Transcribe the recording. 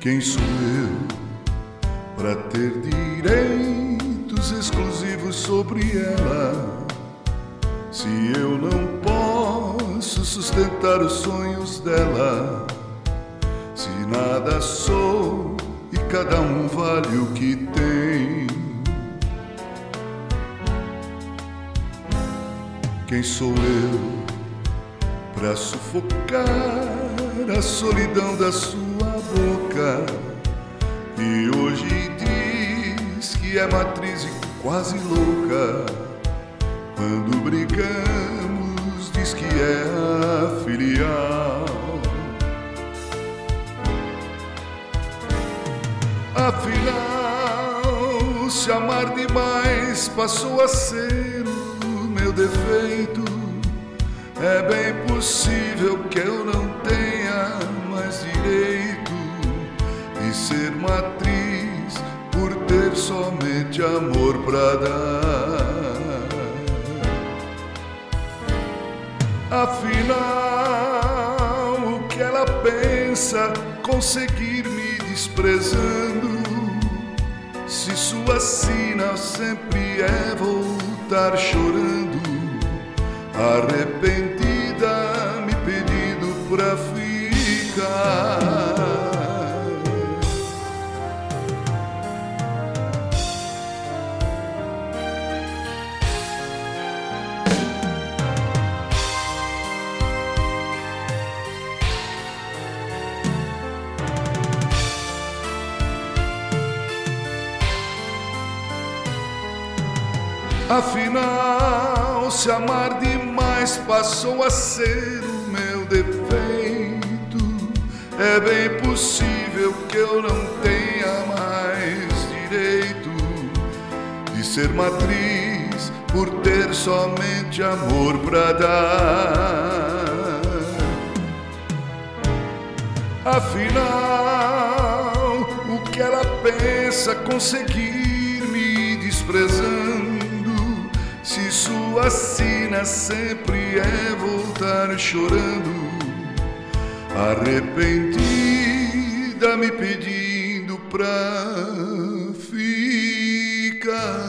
Quem sou eu para ter direitos exclusivos sobre ela? Se eu não posso sustentar os sonhos dela, se nada sou e cada um vale o que tem. Quem sou eu para sufocar a solidão da sua E hoje diz que é matriz e quase louca. Quando brigamos, diz que é a filial. Afinal, se amar demais passou a ser o meu defeito. É bem possível que eu não de ser matriz por ter somente amor pra dar. Afinal, o que ela pensa conseguir me desprezando? Se sua sina sempre é voltar chorando, arrependida, Afinal, se amar demais passou a ser o meu defeito. É bem possível que eu não tenha mais direito de ser matriz por ter somente amor pra dar. Afinal, o que ela pensa conseguir me desprezando? Se sua sina sempre é voltar chorando, arrependida me pedindo pra ficar.